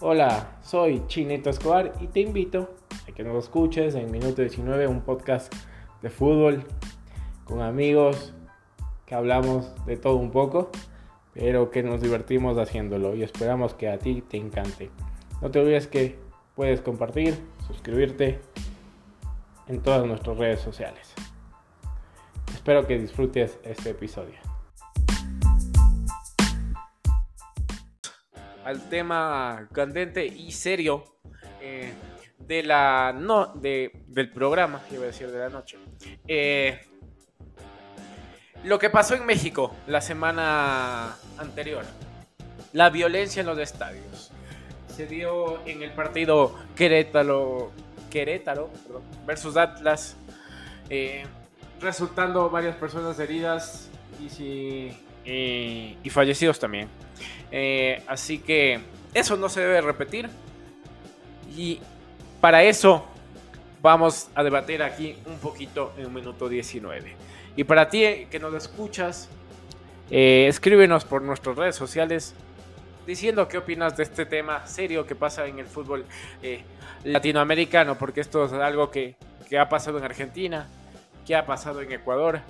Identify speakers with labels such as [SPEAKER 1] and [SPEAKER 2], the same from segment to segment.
[SPEAKER 1] Hola, soy Chinito Escobar y te invito a que nos escuches en Minuto 19, un podcast de fútbol con amigos que hablamos de todo un poco, pero que nos divertimos haciéndolo y esperamos que a ti te encante. No te olvides que puedes compartir, suscribirte en todas nuestras redes sociales. Espero que disfrutes este episodio. Al tema candente y serio eh, de la no de, del programa, iba a decir de la noche. Eh, lo que pasó en México la semana anterior, la violencia en los estadios, se dio en el partido Querétaro, Querétaro versus Atlas, eh, resultando varias personas heridas y, y fallecidos también. Eh, así que eso no se debe repetir. Y para eso vamos a debatir aquí un poquito en un minuto 19. Y para ti eh, que nos escuchas, eh, escríbenos por nuestras redes sociales diciendo qué opinas de este tema serio que pasa en el fútbol latinoamericano, porque esto es algo que, que ha pasado en Argentina, que ha pasado en Ecuador,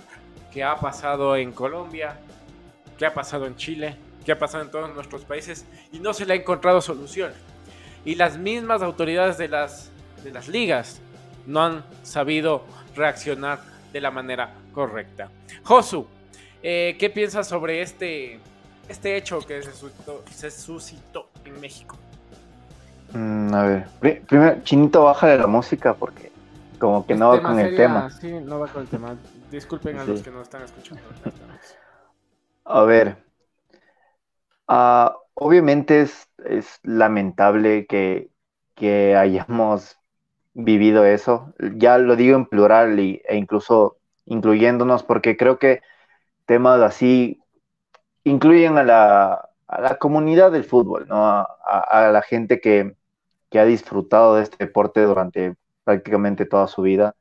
[SPEAKER 1] que ha pasado en Colombia, que ha pasado en Chile que ha pasado en todos nuestros países y no se le ha encontrado solución. Y las mismas autoridades de las, de las ligas no han sabido reaccionar de la manera correcta. Josu, eh, ¿qué piensas sobre este, este hecho que se suscitó, se suscitó en México?
[SPEAKER 2] Mm, a ver, primero, Chinito, bájale la música porque como que no va con el tema.
[SPEAKER 1] Sí, no va con el tema. Disculpen a los que no están escuchando.
[SPEAKER 2] A ver, Uh, obviamente es, es lamentable que, que, hayamos vivido eso. Ya lo digo en plural y, e incluso incluyéndonos porque creo que temas así incluyen a la, a la comunidad del fútbol, ¿no? a, la gente que, que, ha disfrutado de este deporte durante prácticamente toda su vida,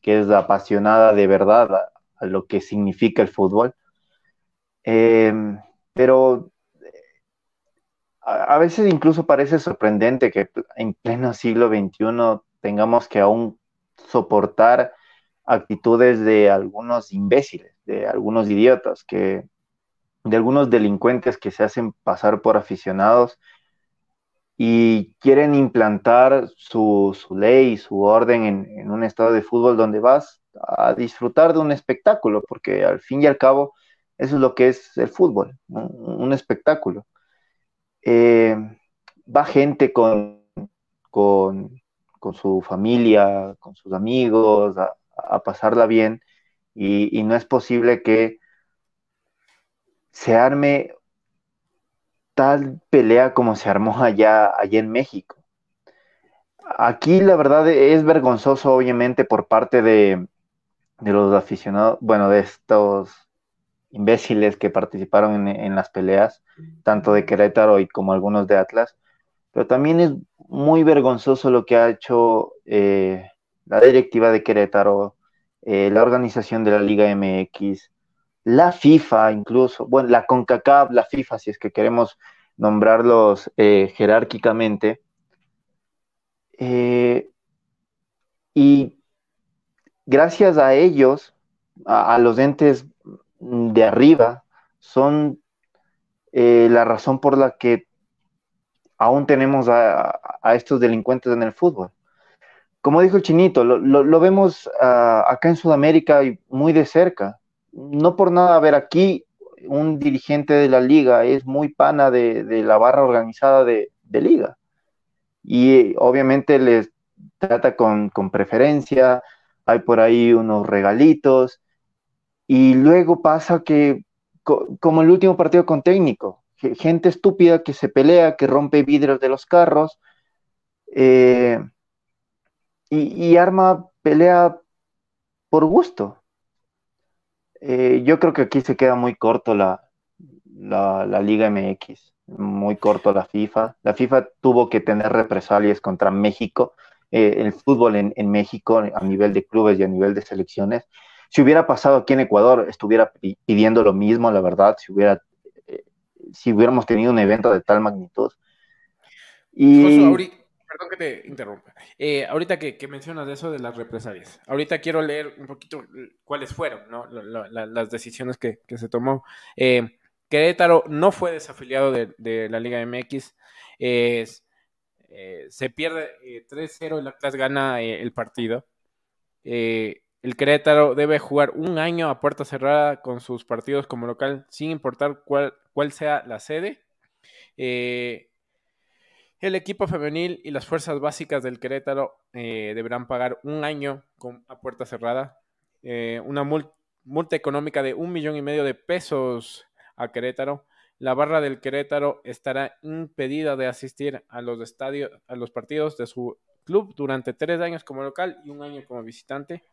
[SPEAKER 2] que es apasionada de verdad a, lo que significa el fútbol. Eh, pero a, veces incluso parece sorprendente que en pleno siglo XXI tengamos que aún soportar actitudes de algunos imbéciles, de algunos idiotas, que, de algunos delincuentes que se hacen pasar por aficionados y quieren implantar su, ley, su orden en, un estado de fútbol donde vas a disfrutar de un espectáculo, porque al fin y al cabo eso es lo que es el fútbol, un espectáculo. Eh, va gente con, con, su familia, con sus amigos, a, pasarla bien, y, no es posible que se arme tal pelea como se armó allá, allá en México. Aquí la verdad es vergonzoso, obviamente, por parte de, de los aficionados, bueno, de estos imbéciles que participaron en, las peleas, tanto de Querétaro y como algunos de Atlas, pero también es muy vergonzoso lo que ha hecho eh, la directiva de Querétaro, eh, la organización de la Liga MX, la FIFA incluso, bueno, la CONCACAF, la FIFA, si es que queremos nombrarlos eh, jerárquicamente. y gracias a ellos, a, los entes de arriba son eh, la razón por la que aún tenemos a, estos delincuentes en el fútbol. Como dijo el chinito, lo, vemos ah, acá en Sudamérica y muy de cerca. No por nada, a ver, aquí un dirigente de la liga es muy pana de, la barra organizada de, liga. Y obviamente les trata con, con preferencia, hay por ahí unos regalitos, y luego pasa que, como el último partido con técnico, gente estúpida que se pelea, que rompe vidrios de los carros, eh, y, arma pelea por gusto. Eh, yo creo que aquí se queda muy corto la, la, Liga MX, muy corto la FIFA. La FIFA tuvo que tener represalias contra México, eh, el fútbol en, en México a nivel de clubes y a nivel de selecciones si hubiera pasado aquí en Ecuador, estuviera pidiendo lo mismo, la verdad, si, hubiera, eh, si hubiéramos tenido un evento de tal magnitud. Y...
[SPEAKER 1] perdón que te interrumpa. Eh, ahorita que, mencionas eso de las represalias, ahorita quiero leer un poquito cuáles fueron ¿no? las decisiones que, se tomó. Eh, Querétaro no fue desafiliado de, la Liga MX. Eh, se pierde 3-0 y la clase gana el partido. El Querétaro debe jugar un año a puerta cerrada con sus partidos como local, sin importar cuál, sea la sede. Eh, el equipo femenil y las fuerzas básicas del Querétaro eh, deberán pagar un año con, a puerta cerrada, eh, una multa económica de un millón y medio de pesos a Querétaro. La barra del Querétaro estará impedida de asistir a los estadios, a los partidos de su club durante tres años como local y un año como visitante.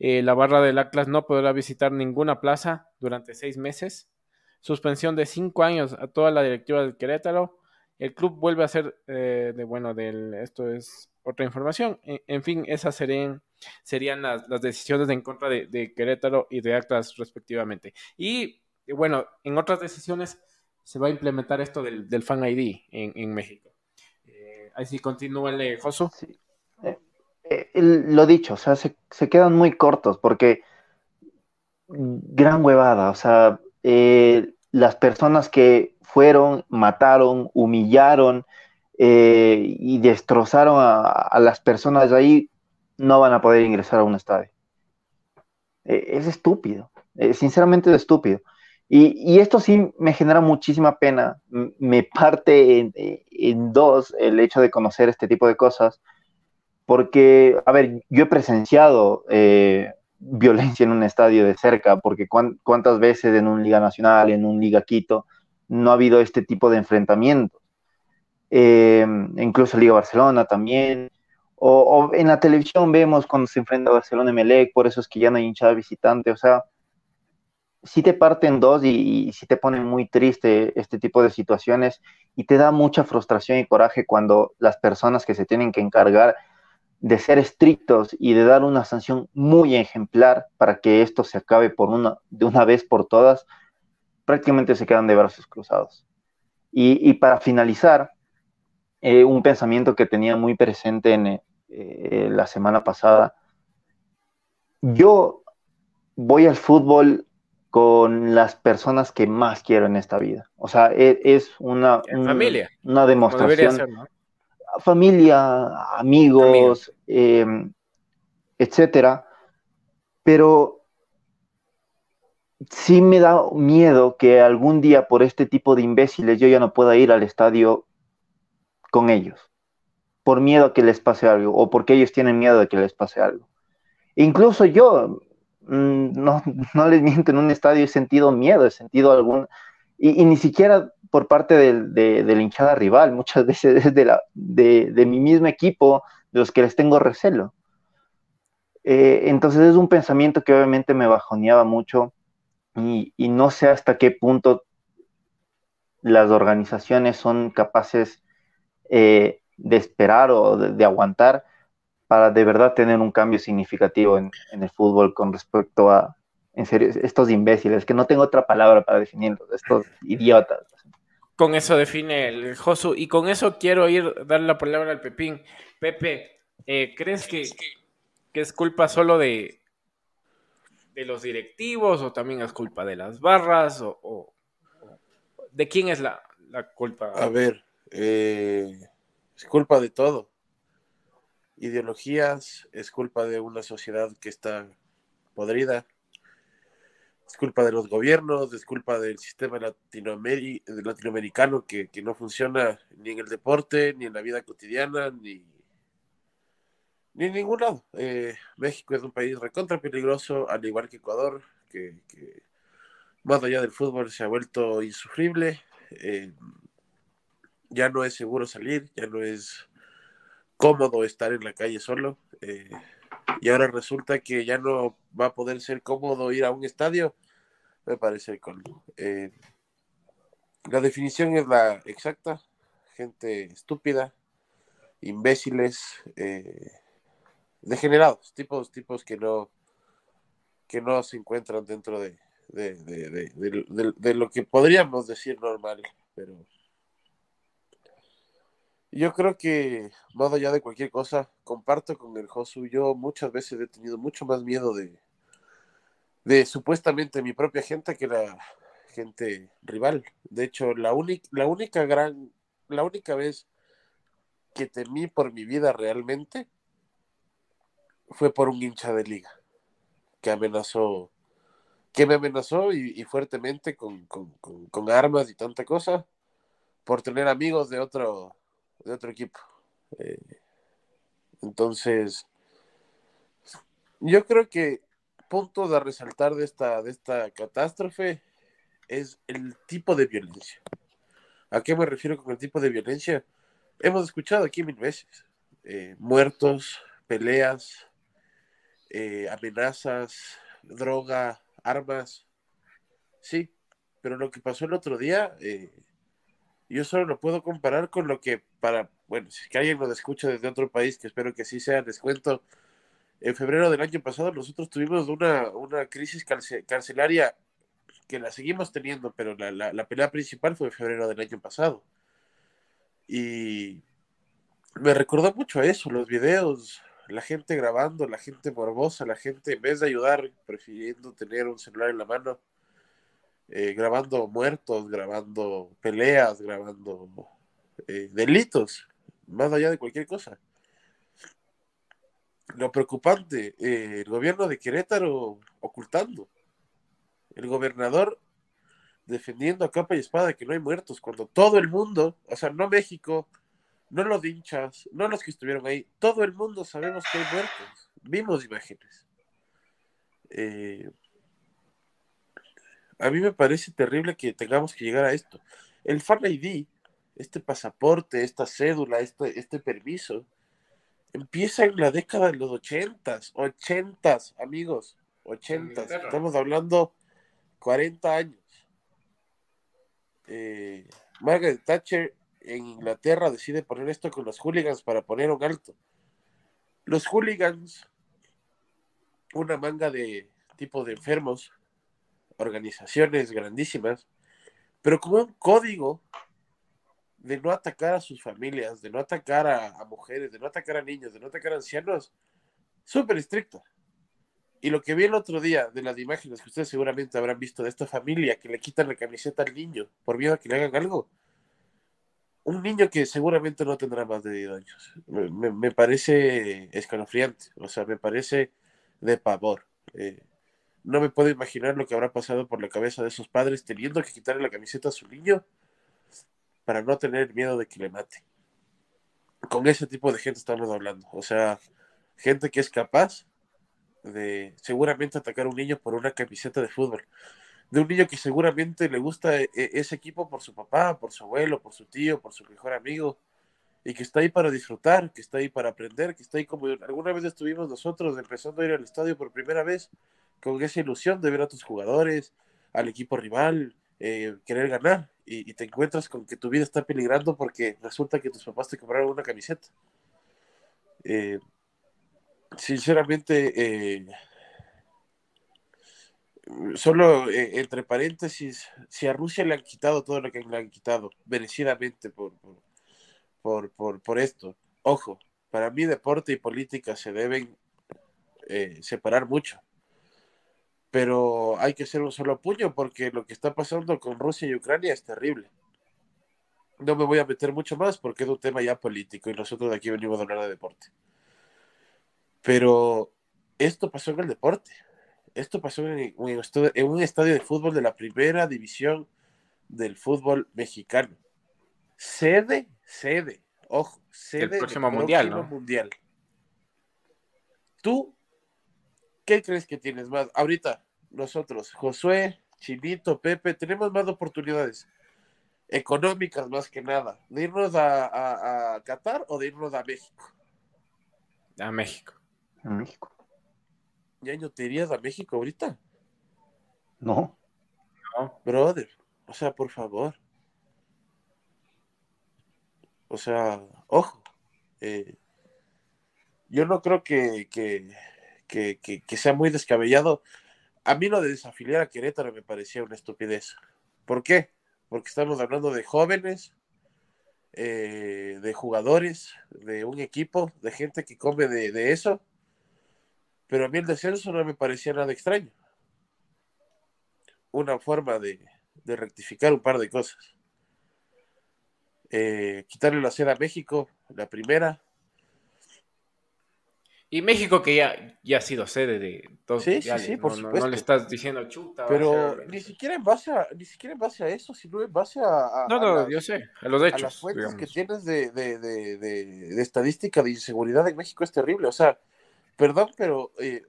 [SPEAKER 1] Eh, la barra del Atlas no podrá visitar ninguna plaza durante seis meses. Suspensión de cinco años a toda la directiva del Querétaro el club vuelve a ser eh, de, bueno, del, esto es otra información. En, fin, esas serían, serían las, decisiones en contra de, Querétaro y de Atlas respectivamente. Y bueno, en otras decisiones se va a implementar esto del, Fan ID en, México. Eh, ahí sí continúa el Josu. Sí.
[SPEAKER 2] Eh, lo dicho, o sea, se, quedan muy cortos porque gran huevada, o sea, las personas que fueron, mataron, humillaron eh, y destrozaron a, las personas de ahí, no van a poder ingresar a un estadio. Eh, es estúpido, eh, sinceramente es estúpido. Y, esto sí me genera muchísima pena, me parte en, dos el hecho de conocer este tipo de cosas, porque, a ver, yo he presenciado violencia en un estadio de cerca, porque cuántas veces en un Liga Nacional, en un Liga Quito, no ha habido este tipo de enfrentamientos. Eh, incluso Liga Barcelona también. O, en la televisión vemos cuando se enfrenta Barcelona y Melec, por eso es que ya no hay hinchada visitante. O sea, sí te parten dos y, y sí te pone muy triste este tipo de situaciones y te da mucha frustración y coraje cuando las personas que se tienen que encargar de ser estrictos y de dar una sanción muy ejemplar para que esto se acabe por una, de una vez por todas, prácticamente se quedan de brazos cruzados. Y, para finalizar, eh, un pensamiento que tenía muy presente en eh, la semana pasada, yo voy al fútbol con las personas que más quiero en esta vida. O sea, e, es, una,
[SPEAKER 1] familia.
[SPEAKER 2] una demostración. Familia, amigos, eh, etcétera. Pero sí me da miedo que algún día por este tipo de imbéciles yo ya no pueda ir al estadio con ellos, por miedo a que les pase algo o porque ellos tienen miedo de que les pase algo. incluso yo, mm, no, no, les miento, en un estadio he sentido miedo, he sentido algún, y, ni siquiera por parte de, la hinchada rival, muchas veces de, la, de, mi mismo equipo, de los que les tengo recelo. Eh, entonces es un pensamiento que obviamente me bajoneaba mucho y, no sé hasta qué punto las organizaciones son capaces eh, de esperar o de, aguantar para de verdad tener un cambio significativo en, el fútbol con respecto a, estos imbéciles, que no tengo otra palabra para definirlos, estos idiotas.
[SPEAKER 1] Con eso define el Josu, y con eso quiero ir, darle la palabra al Pepín. Pepe, eh, ¿crees que, que es culpa solo de, de los directivos o también es culpa de las barras o, de quién es la, culpa?
[SPEAKER 3] A ver, eh, es culpa de todo. Ideologías, es culpa de una sociedad que está podrida, es culpa de los gobiernos, es culpa del sistema latinoamericano que, que no funciona ni en el deporte, ni en la vida cotidiana, ni ni en ningún lado. Eh, México es un país recontra peligroso, al igual que Ecuador, que, más allá del fútbol se ha vuelto insufrible. Eh, ya no es seguro salir, ya no es cómodo estar en la calle solo. Eh, y ahora resulta que ya no va a poder ser cómodo ir a un estadio. Me parece colmo. la definición es la exacta. Gente estúpida, imbéciles, degenerados, tipos, tipos que no, que no se encuentran dentro de, de, lo que podríamos decir normal, pero Yo creo que, más allá de cualquier cosa, comparto con el Josu. Yo muchas veces he tenido mucho más miedo de, de supuestamente mi propia gente que la gente rival. De hecho, la, la única gran, la única vez que temí por mi vida realmente fue por un hincha de liga que amenazó, que me amenazó y, fuertemente con, armas y tanta cosa por tener amigos de otro, de otro equipo. Eh, entonces, yo creo que punto de resaltar de esta, de esta catástrofe es el tipo de violencia. ¿A qué me refiero con el tipo de violencia? Hemos escuchado aquí mil veces. Eh, muertos, peleas, eh, amenazas, droga, armas. Sí, pero lo que pasó el otro día, yo solo lo puedo comparar con lo que para, bueno, si alguien lo escucha desde otro país, que espero que sí sea, les cuento, en febrero del año pasado nosotros tuvimos una, una crisis carcelaria que la seguimos teniendo, pero la, la, la pelea principal fue en febrero del año pasado. Y me recordó mucho a eso, los videos, la gente grabando, la gente morbosa, la gente en vez de ayudar, prefiriendo tener un celular en la mano, eh, grabando muertos, grabando peleas, grabando eh, delitos, más allá de cualquier cosa. Lo preocupante, eh, el gobierno de Querétaro ocultando, el gobernador defendiendo a capa y espada que no hay muertos, cuando todo el mundo, o sea, no México, no los hinchas, no los que estuvieron ahí, todo el mundo sabemos que hay muertos, vimos imágenes. A mí me parece terrible que tengamos que llegar a esto. El Fan ID, este pasaporte, esta cédula, este, este permiso, empieza en la década de los ochentas, ochentas, amigos, ochentas. Estamos hablando 40 años. Eh, Margaret Thatcher en Inglaterra decide poner esto con los hooligans para poner un alto. Los hooligans, una manga de tipo de enfermos, organizaciones grandísimas, pero como un código de no atacar a sus familias, de no atacar a, mujeres, de no atacar a niños, de no atacar a ancianos, súper estricta. Y lo que vi el otro día de las imágenes que ustedes seguramente habrán visto de esta familia que le quitan la camiseta al niño por miedo a que le hagan algo, un niño que seguramente no tendrá más de 10 años. Me, parece escalofriante, o sea, me parece de pavor. Eh, no me puedo imaginar lo que habrá pasado por la cabeza de esos padres teniendo que quitarle la camiseta a su niño para no tener miedo de que le mate. Con ese tipo de gente estamos hablando. O sea, gente que es capaz de seguramente atacar a un niño por una camiseta de fútbol de un niño que seguramente le gusta e, e, ese equipo por su papá, por su abuelo, por su tío, por su mejor amigo, y que está ahí para disfrutar, que está ahí para aprender, que está ahí como alguna vez estuvimos nosotros empezando a ir al estadio por primera vez, con esa ilusión de ver a tus jugadores, al equipo rival, eh, querer ganar, y, te encuentras con que tu vida está peligrando porque resulta que tus papás te compraron una camiseta. Eh, sinceramente, eh, solo eh, entre paréntesis, si a Rusia le han quitado todo lo que le han quitado, merecidamente por, por, por, por esto, ojo, para mí deporte y política se deben separar mucho. Pero hay que ser un solo puño porque lo que está pasando con Rusia y Ucrania es terrible. No me voy a meter mucho más porque es un tema ya político y nosotros de aquí venimos a hablar de deporte. Pero esto pasó en el deporte esto pasó en, un estadio de fútbol de la primera división del fútbol mexicano. Sede, sede, ojo, sede
[SPEAKER 1] el próximo, mundial,
[SPEAKER 3] mundial. ¿Tú qué crees que tienes más? Ahorita, nosotros, Josué, Chinito, Pepe, tenemos más oportunidades económicas más que nada, de irnos a, a Qatar o de irnos a México.
[SPEAKER 1] A México.
[SPEAKER 2] A México.
[SPEAKER 3] ¿Ya no te irías a México ahorita?
[SPEAKER 2] No.
[SPEAKER 3] No. Brother, o sea, por favor. O sea, ojo. Eh, yo no creo que, que, que, sea muy descabellado. A mí lo de desafiliar a Querétaro me parecía una estupidez. ¿Por qué? Porque estamos hablando de jóvenes eh, de jugadores, de un equipo, de gente que come de, eso. Pero a mí el descenso no me parecía nada extraño. Una forma de, rectificar un par de cosas. Eh, quitarle la sede a México, la primera,
[SPEAKER 1] y México que ya, ya ha sido sede de
[SPEAKER 3] todos sí, sí, sí, por
[SPEAKER 1] supuesto. No, le estás diciendo chuta.
[SPEAKER 3] Pero ni siquiera en base a, ni siquiera en base a eso, sino en base a,
[SPEAKER 1] no, no, yo sé, a los hechos.
[SPEAKER 3] A las fuentes que tienes de, de, de, de, estadística de inseguridad en México es terrible. O sea, perdón, pero eh,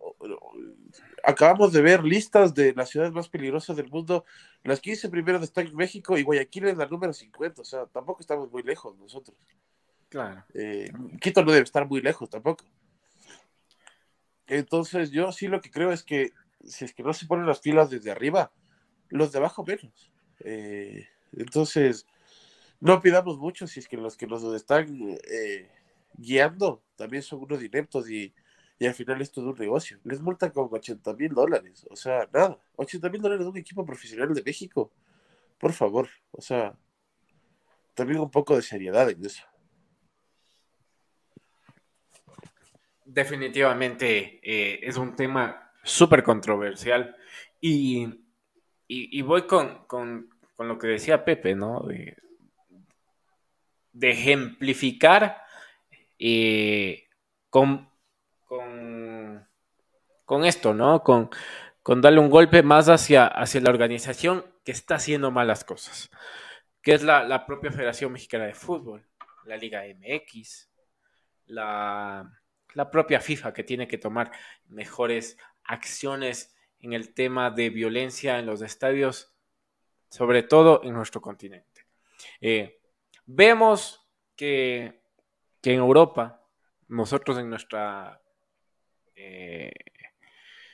[SPEAKER 3] acabamos de ver listas de las ciudades más peligrosas del mundo. Las 15 primeras están en México y Guayaquil es la número 50. O sea, tampoco estamos muy lejos nosotros.
[SPEAKER 1] Claro.
[SPEAKER 3] Eh, Quito no debe estar muy lejos tampoco. Entonces, yo sí lo que creo es que si es que no se ponen las filas desde arriba, los de abajo menos. Eh, entonces, no pidamos mucho si es que los que nos están eh, guiando también son unos ineptos y, al final esto es un negocio. Les multan con 80 mil dólares. O sea, nada. 80 mil dólares de un equipo profesional de México. Por favor. O sea, también un poco de seriedad en eso.
[SPEAKER 1] Definitivamente eh, es un tema súper controversial y, voy con, lo que decía Pepe, ¿no? De, ejemplificar eh, con, con, esto, ¿no? Con, con darle un golpe más hacia, hacia la organización que está haciendo malas cosas, que es la, la propia Federación Mexicana de Fútbol, la Liga MX, la la propia FIFA que tiene que tomar mejores acciones en el tema de violencia en los estadios, sobre todo en nuestro continente. Eh, vemos que, en Europa, nosotros en nuestra, eh,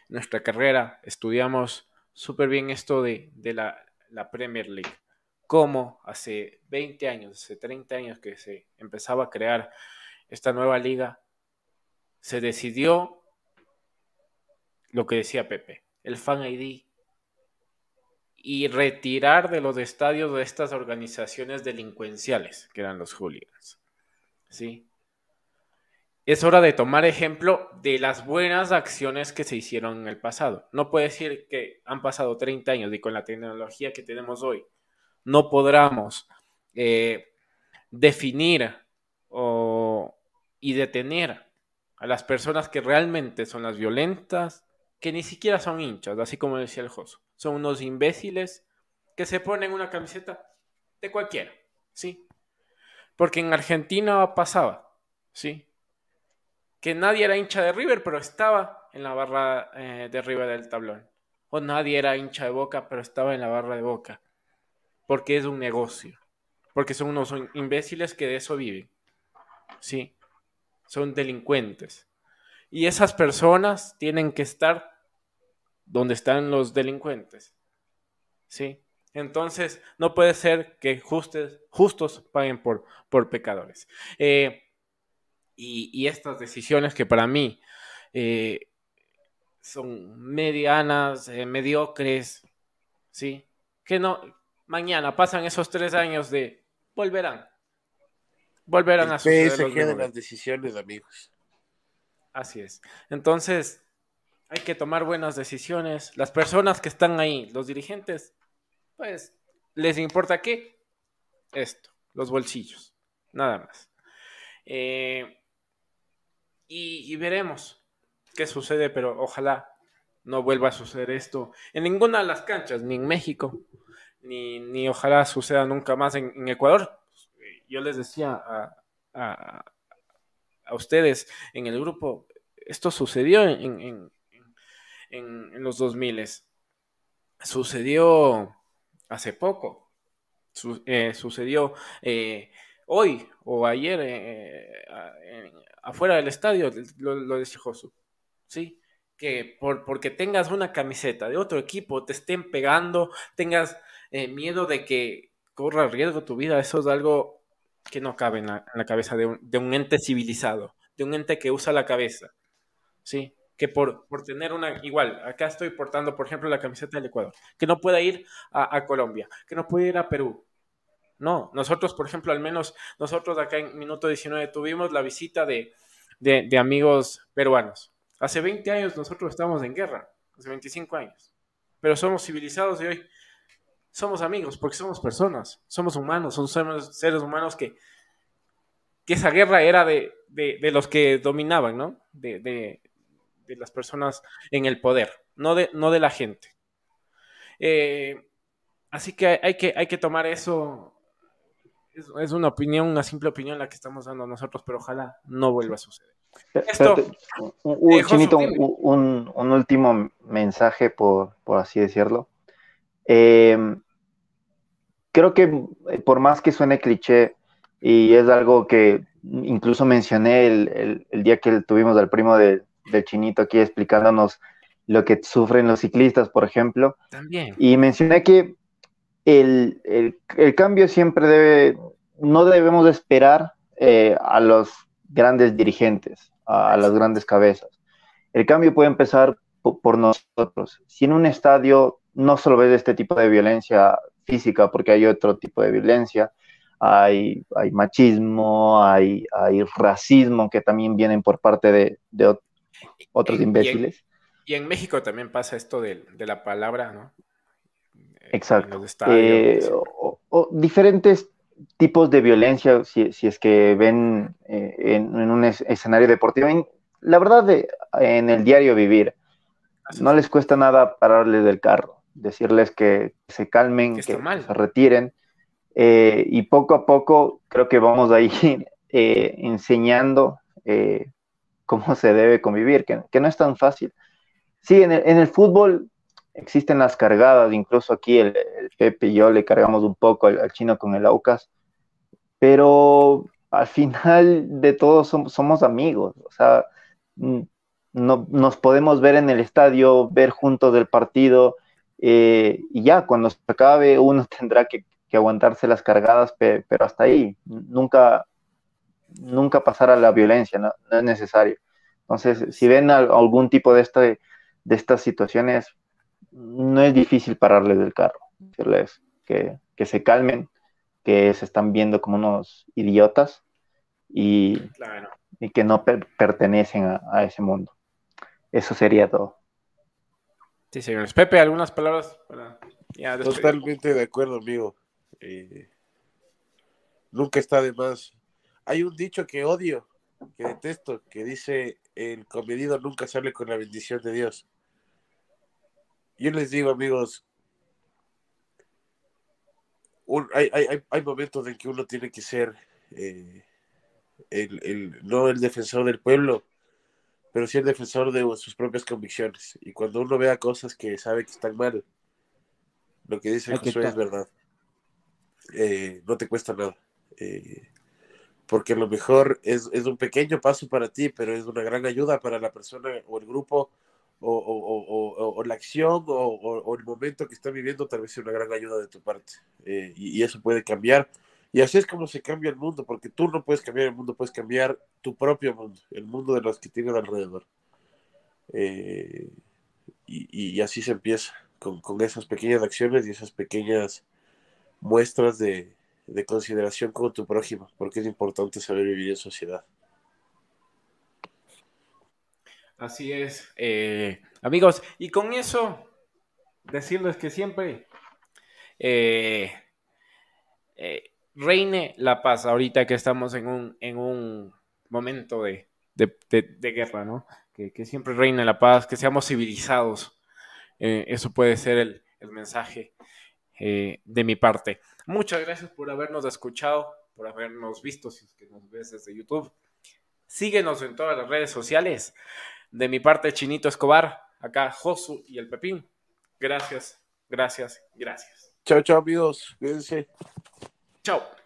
[SPEAKER 1] nuestra carrera estudiamos súper bien esto de, la, la Premier League, como hace 20 años, hace 30 años que se empezaba a crear esta nueva liga, se decidió lo que decía Pepe, el Fan ID, y retirar de los estadios de estas organizaciones delincuenciales, que eran los hooligans. ¿Sí? Es hora de tomar ejemplo de las buenas acciones que se hicieron en el pasado. No puede decir que han pasado 30 años y con la tecnología que tenemos hoy no podamos eh, definir y detener a las personas que realmente son las violentas, que ni siquiera son hinchas, así como decía el Joso. Son unos imbéciles que se ponen una camiseta de cualquiera, ¿sí? Porque en Argentina pasaba, ¿sí? Que nadie era hincha de River, pero estaba en la barra eh, de arriba del tablón. O nadie era hincha de Boca, pero estaba en la barra de Boca. Porque es un negocio. Porque son unos imbéciles que de eso viven. ¿Sí? Son delincuentes. Y esas personas tienen que estar donde están los delincuentes. ¿Sí? Entonces, no puede ser que justos, justos paguen por, por pecadores. Eh, y, estas decisiones que para mí eh, son medianas, eh, mediocres, ¿sí? Que no, mañana pasan esos tres años de volverán, volverán a
[SPEAKER 3] suceder. de las decisiones, amigos.
[SPEAKER 1] Así es. Entonces, hay que tomar buenas decisiones. Las personas que están ahí, los dirigentes, pues, ¿les importa qué? Esto, los bolsillos, nada más. Eh, y, veremos qué sucede, pero ojalá no vuelva a suceder esto en ninguna de las canchas, ni en México, ni, ni ojalá suceda nunca más en Ecuador yo les decía a, ustedes en el grupo, esto sucedió en, los 2000, sucedió hace poco, eh, sucedió eh, hoy o ayer eh, afuera del estadio, lo, lo decía ¿sí? que por, porque tengas una camiseta de otro equipo, te estén pegando, tengas miedo de que corra riesgo tu vida, eso es algo que no cabe en la, cabeza de un, ente civilizado, de un ente que usa la cabeza, ¿sí? Que por, por tener una, igual, acá estoy portando, por ejemplo, la camiseta del Ecuador, que no pueda ir a, Colombia, que no pueda ir a Perú, No, nosotros, por ejemplo, al menos nosotros acá en Minuto 19 tuvimos la visita de, de, amigos peruanos. Hace 20 años nosotros estábamos en guerra, hace 25 años, pero somos civilizados y hoy somos amigos porque somos personas, somos humanos, somos seres humanos que, que esa guerra era de, de, los que dominaban, ¿no? De, de, las personas en el poder, no de, no de la gente. Eh, así que hay, que hay que tomar eso. Es, una opinión, una simple opinión la que estamos dando nosotros, pero ojalá no vuelva a suceder.
[SPEAKER 2] Esto, un, Chinito, un, último mensaje, por, por así decirlo. Eh, creo que por más que suene cliché, y es algo que incluso mencioné el, día que tuvimos al primo del chinito aquí explicándonos lo que sufren los ciclistas, por ejemplo.
[SPEAKER 1] También.
[SPEAKER 2] Y mencioné que el, cambio siempre debe, no debemos esperar eh, a los grandes dirigentes, a, las grandes cabezas. El cambio puede empezar por nosotros. Si en un estadio no solo ves este tipo de violencia física, porque hay otro tipo de violencia, hay, hay machismo, hay, hay, racismo que también vienen por parte de, otros imbéciles.
[SPEAKER 1] Y en, México también pasa esto de, la palabra, ¿no?
[SPEAKER 2] Exacto. Eh, o, diferentes tipos de violencia, si, es que ven eh, en, un escenario deportivo. la verdad, en el diario vivir, no les cuesta nada pararles del carro, decirles que se calmen, que, se retiren eh, y poco a poco creo que vamos a ir eh, enseñando eh, cómo se debe convivir, que, no es tan fácil. Sí, en el, fútbol existen las cargadas, incluso aquí el, Pepe y yo le cargamos un poco al, chino con el Aucas, pero al final de todo somos, amigos, o sea, no, nos podemos ver en el estadio, ver juntos el partido, y ya, cuando se acabe uno tendrá que que aguantarse las cargadas, pero hasta ahí, nunca, nunca pasar a la violencia, no, es necesario. Entonces, si ven algún tipo de, este, de estas situaciones, no es difícil pararles del carro, decirles que, se calmen, que se están viendo como unos idiotas y, y que no pertenecen a, ese mundo. Eso sería todo.
[SPEAKER 1] Sí, señores. Pepe, algunas palabras para...
[SPEAKER 3] Totalmente de acuerdo, amigo. Eh, nunca está de más. Hay un dicho que odio, que detesto, que dice, el comedido nunca sale con la bendición de Dios. Yo les digo, amigos, hay, momentos en que uno tiene que ser eh, el, no el defensor del pueblo, pero sí el defensor de sus propias convicciones. Y cuando uno vea cosas que sabe que están mal, lo que dice Josué es verdad. Eh, no te cuesta nada. Eh, porque a lo mejor es, un pequeño paso para ti, pero es una gran ayuda para la persona o el grupo o, la acción o, el momento que está viviendo, tal vez sea una gran ayuda de tu parte. Eh, y, eso puede cambiar. Y así es como se cambia el mundo, porque tú no puedes cambiar el mundo, puedes cambiar tu propio mundo, el mundo de los que tienes alrededor. y, así se empieza, con, con esas pequeñas acciones y esas pequeñas muestras de, consideración con tu prójimo, porque es importante saber vivir en sociedad.
[SPEAKER 1] Así es, eh, amigos, y con eso decirles que siempre eh, eh, reine la paz, ahorita que estamos en un, en un momento de, guerra, ¿no? Que, siempre reine la paz, que seamos civilizados, eso puede ser el, el mensaje eh, de mi parte. Muchas gracias por habernos escuchado, por habernos visto, si es que nos ves desde YouTube. Síguenos en todas las redes sociales. De mi parte, Chinito Escobar, acá Josu y el Pepín. Gracias, gracias, gracias.
[SPEAKER 3] Chao, chao amigos. Cuídense.
[SPEAKER 1] Chao.